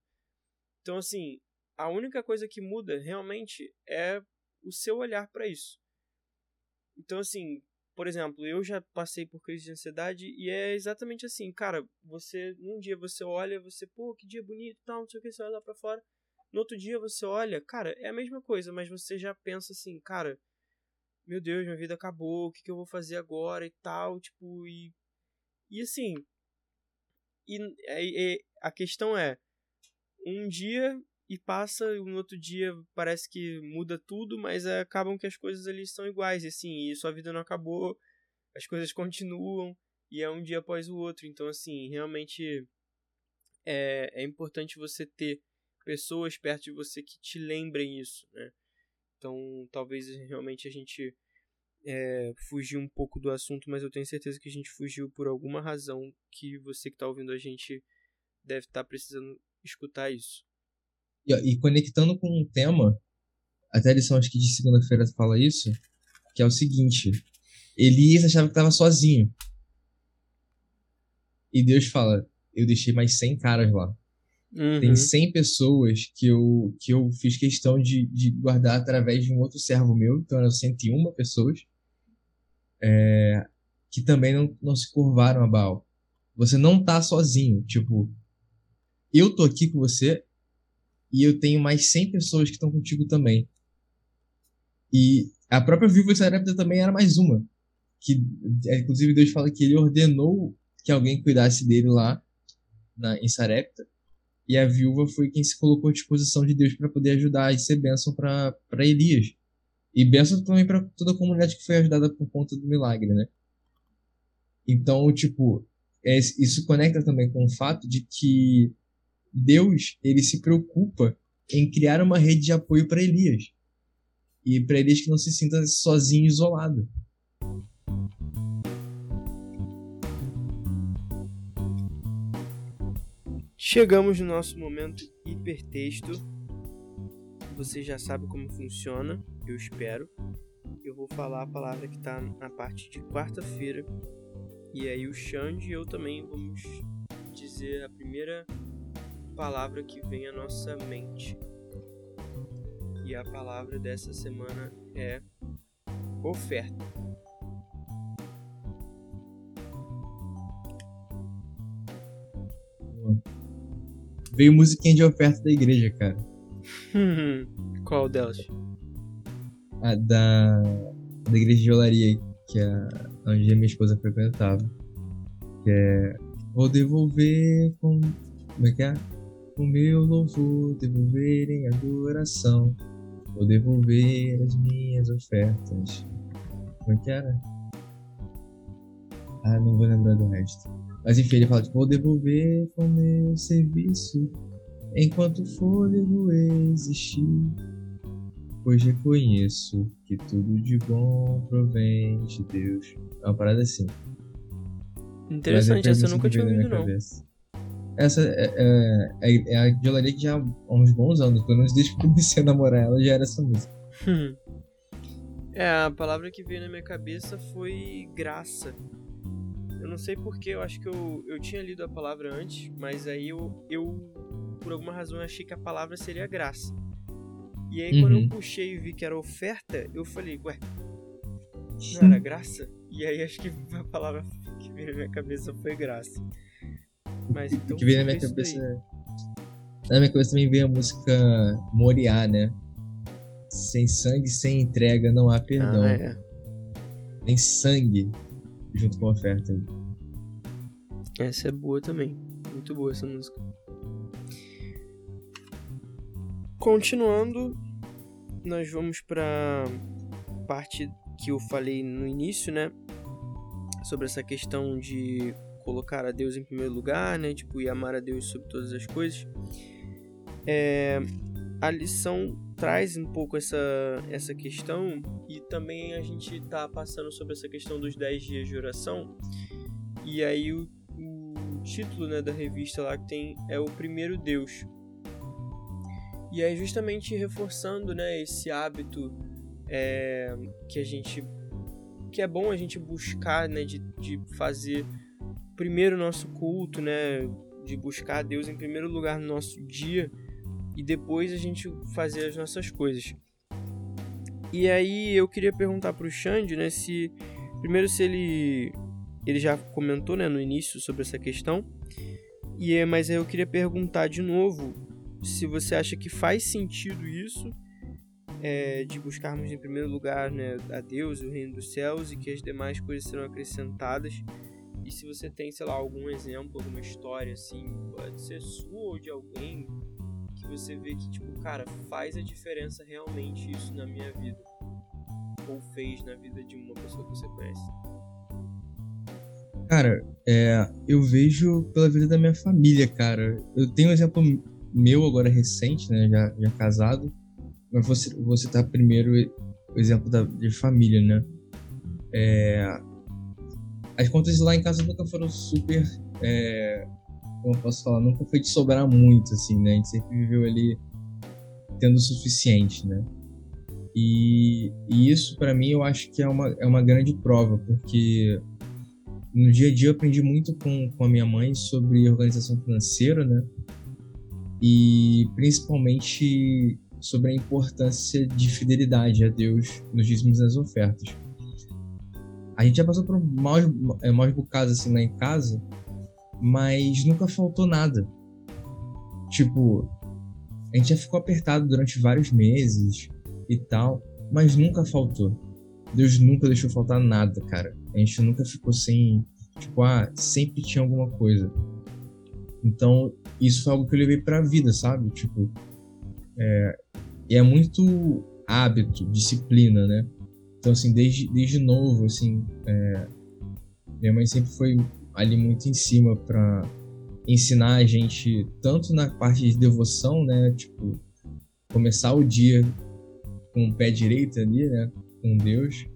Speaker 2: Então, assim, a única coisa que muda realmente é o seu olhar para isso. Então, assim, por exemplo, eu já passei por crise de ansiedade e é exatamente assim, cara, você, num dia você olha, você, pô, que dia bonito, tal, não sei o que, você olha lá pra fora. No outro dia você olha, cara, é a mesma coisa, mas você já pensa assim, cara, meu Deus, minha vida acabou, o que, que eu vou fazer agora e tal, tipo, e. E assim. E, e, e a questão é, um dia e passa e no outro dia parece que muda tudo, mas é, acabam que as coisas ali estão iguais, e assim, e sua vida não acabou, as coisas continuam, e é um dia após o outro, então assim, realmente é, é importante você ter pessoas perto de você que te lembrem isso, né? Então, talvez realmente a gente é, fugiu um pouco do assunto, mas eu tenho certeza que a gente fugiu por alguma razão que você que está ouvindo a gente deve estar tá precisando escutar isso.
Speaker 3: E, e conectando com um tema, até a lição acho que de segunda-feira fala isso, que é o seguinte: Elias achava que estava sozinho. E Deus fala: Eu deixei mais 100 caras lá. Uhum. Tem 100 pessoas que eu, que eu fiz questão de, de guardar através de um outro servo meu, então eram 101 pessoas, é, que também não, não se curvaram a Baal. Você não tá sozinho. Tipo, eu tô aqui com você, e eu tenho mais 100 pessoas que estão contigo também. E a própria Viúva de Sarepta também era mais uma. Que, é, inclusive, Deus fala que ele ordenou que alguém cuidasse dele lá na, em Sarepta. E a viúva foi quem se colocou à disposição de Deus para poder ajudar e ser bênção para Elias. E bênção também para toda a comunidade que foi ajudada por conta do milagre, né? Então, tipo, é, isso conecta também com o fato de que Deus ele se preocupa em criar uma rede de apoio para Elias e para Elias que não se sinta sozinho, isolado.
Speaker 2: Chegamos no nosso momento hipertexto. Você já sabe como funciona, eu espero. Eu vou falar a palavra que está na parte de quarta-feira. E aí o Xande e eu também vamos dizer a primeira palavra que vem à nossa mente. E a palavra dessa semana é oferta.
Speaker 3: Veio musiquinha de oferta da igreja, cara.
Speaker 2: Qual delas?
Speaker 3: A da, da igreja de olaria, que é onde a minha esposa frequentava. Que é. Vou devolver com. Como é que é? o meu louvor, devolver em adoração, vou devolver as minhas ofertas. Como é que era? Ah, não vou lembrar do resto. Mas enfim, ele fala, tipo, vou devolver com meu serviço enquanto fôlego existir. Pois reconheço que tudo de bom provém de Deus. É uma parada assim.
Speaker 2: Interessante, essa eu nunca tinha ouvido, não.
Speaker 3: Cabeça. Essa é, é, é, é a de que já há uns bons anos, pelo menos desde que comecei a namorar ela, já era essa música.
Speaker 2: é, a palavra que veio na minha cabeça foi graça. Eu não sei porque, eu acho que eu, eu tinha lido a palavra antes, mas aí eu, eu, por alguma razão, achei que a palavra seria graça. E aí, uhum. quando eu uhum. puxei e vi que era oferta, eu falei, ué, não era graça? E aí, acho que a palavra que veio na minha cabeça foi graça. Mas então.
Speaker 3: Que veio na minha cabeça. Na minha cabeça também veio a música Moriá, né? Sem sangue, sem entrega, não há perdão. Ah, é. Tem sangue junto com a oferta.
Speaker 2: Essa é boa também. Muito boa essa música. Continuando, nós vamos para parte que eu falei no início, né? Sobre essa questão de colocar a Deus em primeiro lugar, né? Tipo, e amar a Deus sobre todas as coisas. É, a lição traz um pouco essa, essa questão e também a gente tá passando sobre essa questão dos 10 dias de oração. E aí o, o título né, da revista lá que tem é o primeiro Deus. E aí justamente reforçando né, esse hábito é, que a gente que é bom a gente buscar né, de, de fazer primeiro nosso culto, né, de buscar Deus em primeiro lugar no nosso dia e depois a gente fazer as nossas coisas. E aí eu queria perguntar para o Xande, né, se primeiro se ele ele já comentou, né, no início sobre essa questão. E é, mas aí eu queria perguntar de novo se você acha que faz sentido isso é, de buscarmos em primeiro lugar, né, a Deus, o reino dos céus e que as demais coisas serão acrescentadas. E se você tem, sei lá, algum exemplo, alguma história assim, pode ser sua ou de alguém que você vê que, tipo, cara, faz a diferença realmente isso na minha vida. Ou fez na vida de uma pessoa que você conhece.
Speaker 3: Cara, é, eu vejo pela vida da minha família, cara. Eu tenho um exemplo meu agora recente, né? Já, já casado. Mas você, você tá primeiro o exemplo da, de família, né? É, as contas lá em casa nunca foram super é, como eu posso falar, nunca foi de sobrar muito, assim, né? A gente sempre viveu ali tendo o suficiente, né? E, e isso, para mim, eu acho que é uma, é uma grande prova, porque no dia a dia eu aprendi muito com, com a minha mãe sobre organização financeira, né? E principalmente sobre a importância de fidelidade a Deus nos dízimos e nas ofertas. A gente já passou por maus, é, maus bocados assim lá em casa, mas nunca faltou nada. Tipo, a gente já ficou apertado durante vários meses e tal, mas nunca faltou. Deus nunca deixou faltar nada, cara. A gente nunca ficou sem, tipo, ah, sempre tinha alguma coisa. Então, isso foi algo que eu levei pra vida, sabe? Tipo, é, é muito hábito, disciplina, né? Então, assim, desde, desde novo, assim, é, minha mãe sempre foi ali muito em cima para ensinar a gente tanto na parte de devoção, né, tipo começar o dia com o pé direito ali, né, com Deus,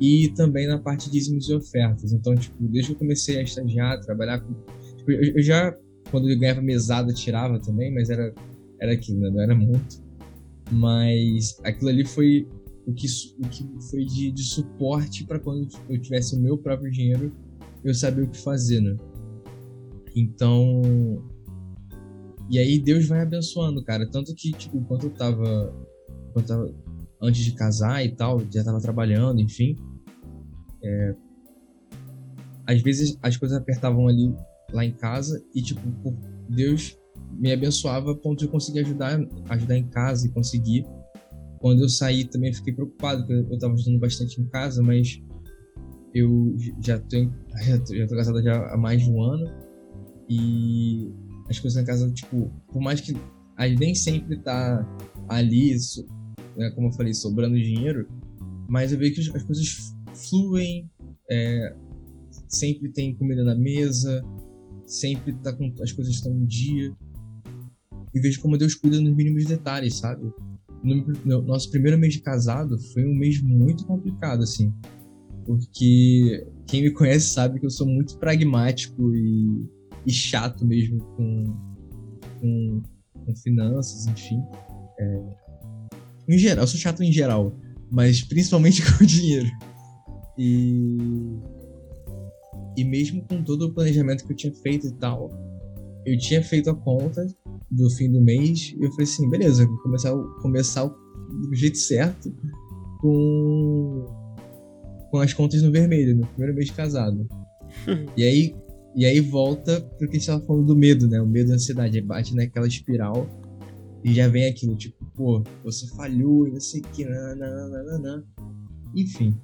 Speaker 3: e também na parte de dízimos e ofertas. Então, tipo, desde que eu comecei a estagiar, trabalhar com tipo, eu, eu, já quando eu ganhava mesada tirava também, mas era era aquilo, né, não era muito. Mas aquilo ali foi o que, o que foi de, de suporte para quando eu tivesse o meu próprio dinheiro eu sabia o que fazer, né? Então. E aí Deus vai abençoando, cara. Tanto que, tipo, enquanto eu tava. Enquanto eu tava antes de casar e tal, já tava trabalhando, enfim. É, às vezes as coisas apertavam ali lá em casa e, tipo, Deus me abençoava a ponto de eu conseguir ajudar, ajudar em casa e conseguir. Quando eu saí também fiquei preocupado, porque eu tava ajudando bastante em casa, mas eu já tô, já tô, casado já há mais de um ano e as coisas na casa, tipo, por mais que a gente nem sempre tá ali, né, como eu falei, sobrando dinheiro, mas eu vejo que as coisas fluem, é, sempre tem comida na mesa, sempre tá com, as coisas estão em dia. E vejo como Deus cuida nos mínimos detalhes, sabe? No, nosso primeiro mês de casado foi um mês muito complicado, assim. Porque quem me conhece sabe que eu sou muito pragmático e, e chato mesmo com, com, com finanças, enfim. É, em geral, eu sou chato em geral, mas principalmente com dinheiro. E e mesmo com todo o planejamento que eu tinha feito e tal, eu tinha feito a conta do fim do mês e eu falei assim, beleza, vou começar, começar do jeito certo com, com as contas no vermelho, no primeiro mês de casado. e aí e aí volta pro que a gente tava falando do medo, né? O medo da ansiedade. Aí bate naquela espiral e já vem aquilo, tipo, pô, você falhou e não sei o que, nananana. Enfim,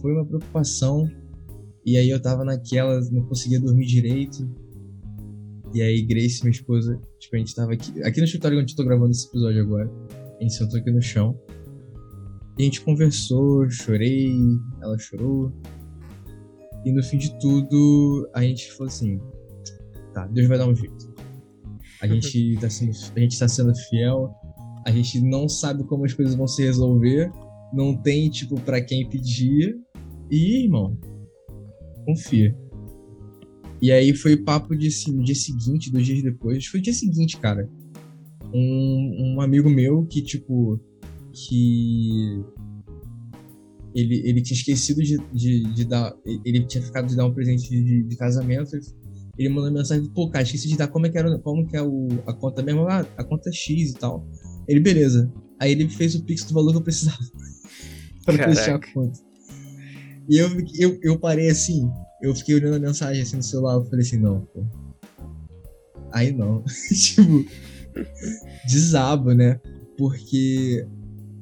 Speaker 3: foi uma preocupação e aí eu tava naquela, não conseguia dormir direito. E aí Grace, minha esposa, tipo, a gente tava aqui, aqui no escritório onde eu tô gravando esse episódio agora. A gente sentou aqui no chão. E a gente conversou, chorei, ela chorou. E no fim de tudo, a gente falou assim: tá, Deus vai dar um jeito. A gente tá sendo, a gente tá sendo fiel, a gente não sabe como as coisas vão se resolver, não tem, tipo, para quem pedir. E, irmão, confia. E aí foi papo de assim, no dia seguinte, dois dias depois. Foi o dia seguinte, cara. Um, um amigo meu que, tipo, que. Ele, ele tinha esquecido de, de, de dar. Ele tinha ficado de dar um presente de, de casamento. Ele mandou mensagem, pô, cara, esqueci de dar como é que, era, como que é o, a conta mesmo. Ah, a conta é X e tal. Ele, beleza. Aí ele fez o pix do valor que eu precisava. pra fechar a conta. E eu, eu, eu parei assim, eu fiquei olhando a mensagem assim no celular, eu falei assim, não, pô. Aí não. tipo, desabo, né? Porque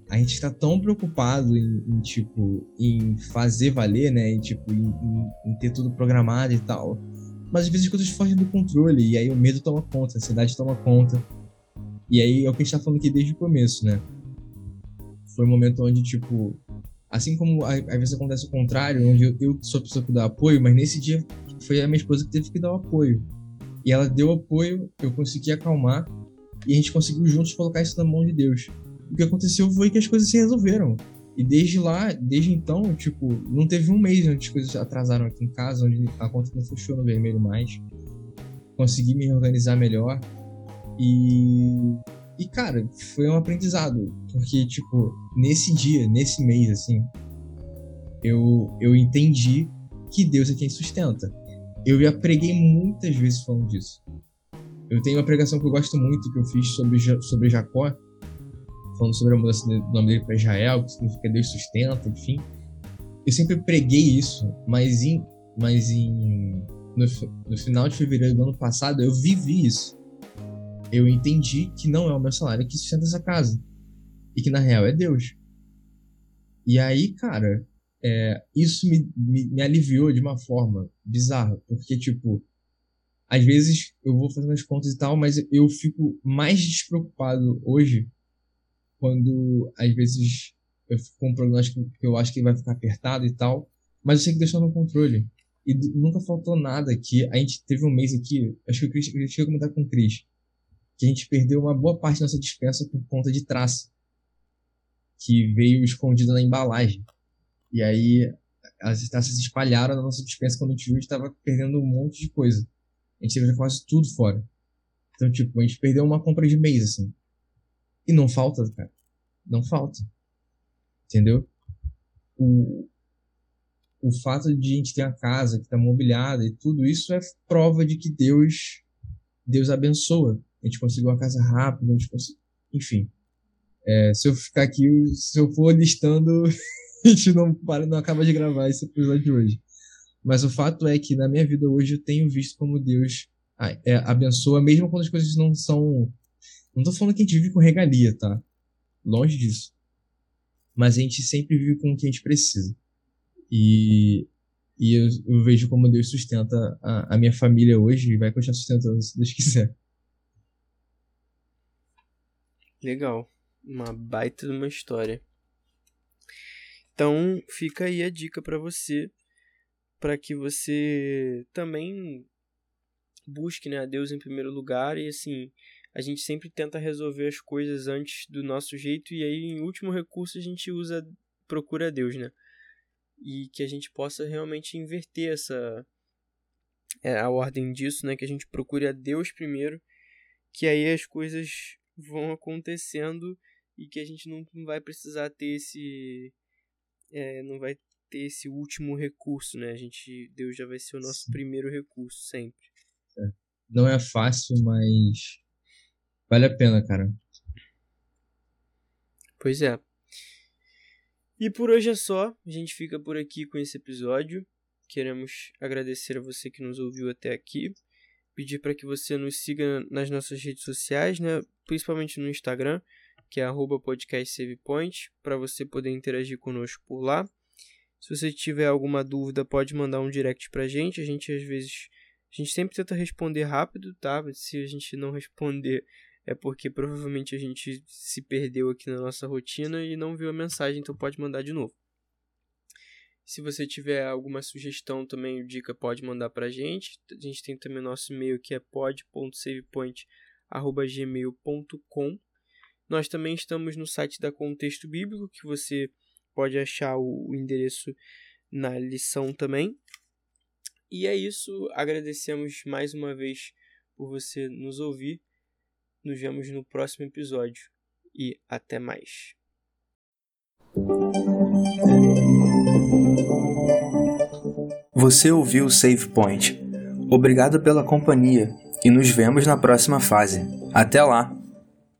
Speaker 3: a gente tá tão preocupado em, em, tipo, em fazer valer, né? Em, tipo, em, em, em, ter tudo programado e tal. Mas às vezes as coisas fogem do controle, e aí o medo toma conta, a ansiedade toma conta. E aí é o que a gente tá falando aqui desde o começo, né? Foi um momento onde, tipo, Assim como às vezes acontece o contrário, onde eu, eu sou a pessoa que dá apoio, mas nesse dia foi a minha esposa que teve que dar o apoio. E ela deu apoio, eu consegui acalmar, e a gente conseguiu juntos colocar isso na mão de Deus. O que aconteceu foi que as coisas se resolveram. E desde lá, desde então, tipo, não teve um mês onde as coisas atrasaram aqui em casa, onde a conta não fechou no vermelho mais. Consegui me organizar melhor. E e, cara, foi um aprendizado. Porque, tipo, nesse dia, nesse mês, assim, eu, eu entendi que Deus é quem sustenta. Eu já preguei muitas vezes falando disso. Eu tenho uma pregação que eu gosto muito, que eu fiz sobre, sobre Jacó, falando sobre a mudança do nome dele para Israel, que significa Deus sustenta, enfim. Eu sempre preguei isso, mas em, mas em no, no final de fevereiro do ano passado eu vivi isso eu entendi que não é o meu salário que sustenta essa casa. E que na real é Deus. E aí, cara, é, isso me, me, me, aliviou de uma forma bizarra. Porque, tipo, às vezes eu vou fazendo as contas e tal, mas eu fico mais despreocupado hoje quando às vezes eu fico com prognóstico que eu acho que vai ficar apertado e tal. Mas eu sei que deixou no controle. E nunca faltou nada que a gente teve um mês aqui, acho que o Chris, eu cheguei a comentar com o Cris, que a gente perdeu uma boa parte da nossa dispensa por conta de traça, que veio escondida na embalagem. E aí as traças se espalharam na nossa dispensa quando a gente viu, perdendo um monte de coisa. A gente teve quase tudo fora. Então, tipo, a gente perdeu uma compra de mês, assim. E não falta, cara. Não falta. Entendeu? O, o fato de a gente ter a casa que está mobiliada e tudo isso é prova de que Deus Deus abençoa a gente conseguiu uma casa rápida, a gente conseguiu... enfim. É, se eu ficar aqui, se eu for listando, a gente não, para, não acaba de gravar esse episódio de hoje. Mas o fato é que na minha vida hoje eu tenho visto como Deus é, abençoa, mesmo quando as coisas não são. Não tô falando que a gente vive com regalia, tá? Longe disso. Mas a gente sempre vive com o que a gente precisa. E, e eu, eu vejo como Deus sustenta a, a minha família hoje e vai continuar sustentando se Deus quiser.
Speaker 2: Legal. Uma baita de uma história. Então, fica aí a dica para você, para que você também busque né, a Deus em primeiro lugar e assim a gente sempre tenta resolver as coisas antes do nosso jeito e aí em último recurso a gente usa procura a Deus, né? E que a gente possa realmente inverter essa é, a ordem disso, né? Que a gente procure a Deus primeiro, que aí as coisas vão acontecendo e que a gente não vai precisar ter esse é, não vai ter esse último recurso, né? A gente Deus já vai ser o nosso Sim. primeiro recurso sempre.
Speaker 3: É. Não é fácil, mas vale a pena, cara.
Speaker 2: Pois é. E por hoje é só. A gente fica por aqui com esse episódio. Queremos agradecer a você que nos ouviu até aqui. Pedir para que você nos siga nas nossas redes sociais, né? principalmente no Instagram, que é podcastsavepoint, para você poder interagir conosco por lá. Se você tiver alguma dúvida, pode mandar um direct para a gente. A gente às vezes, a gente sempre tenta responder rápido, tá? Se a gente não responder, é porque provavelmente a gente se perdeu aqui na nossa rotina e não viu a mensagem, então pode mandar de novo. Se você tiver alguma sugestão também, dica, pode mandar para a gente. A gente tem também nosso e-mail que é pod.savepoint.gmail.com Nós também estamos no site da Contexto Bíblico, que você pode achar o endereço na lição também. E é isso, agradecemos mais uma vez por você nos ouvir. Nos vemos no próximo episódio e até mais.
Speaker 1: Você ouviu o Save Point. Obrigado pela companhia e nos vemos na próxima fase. Até lá!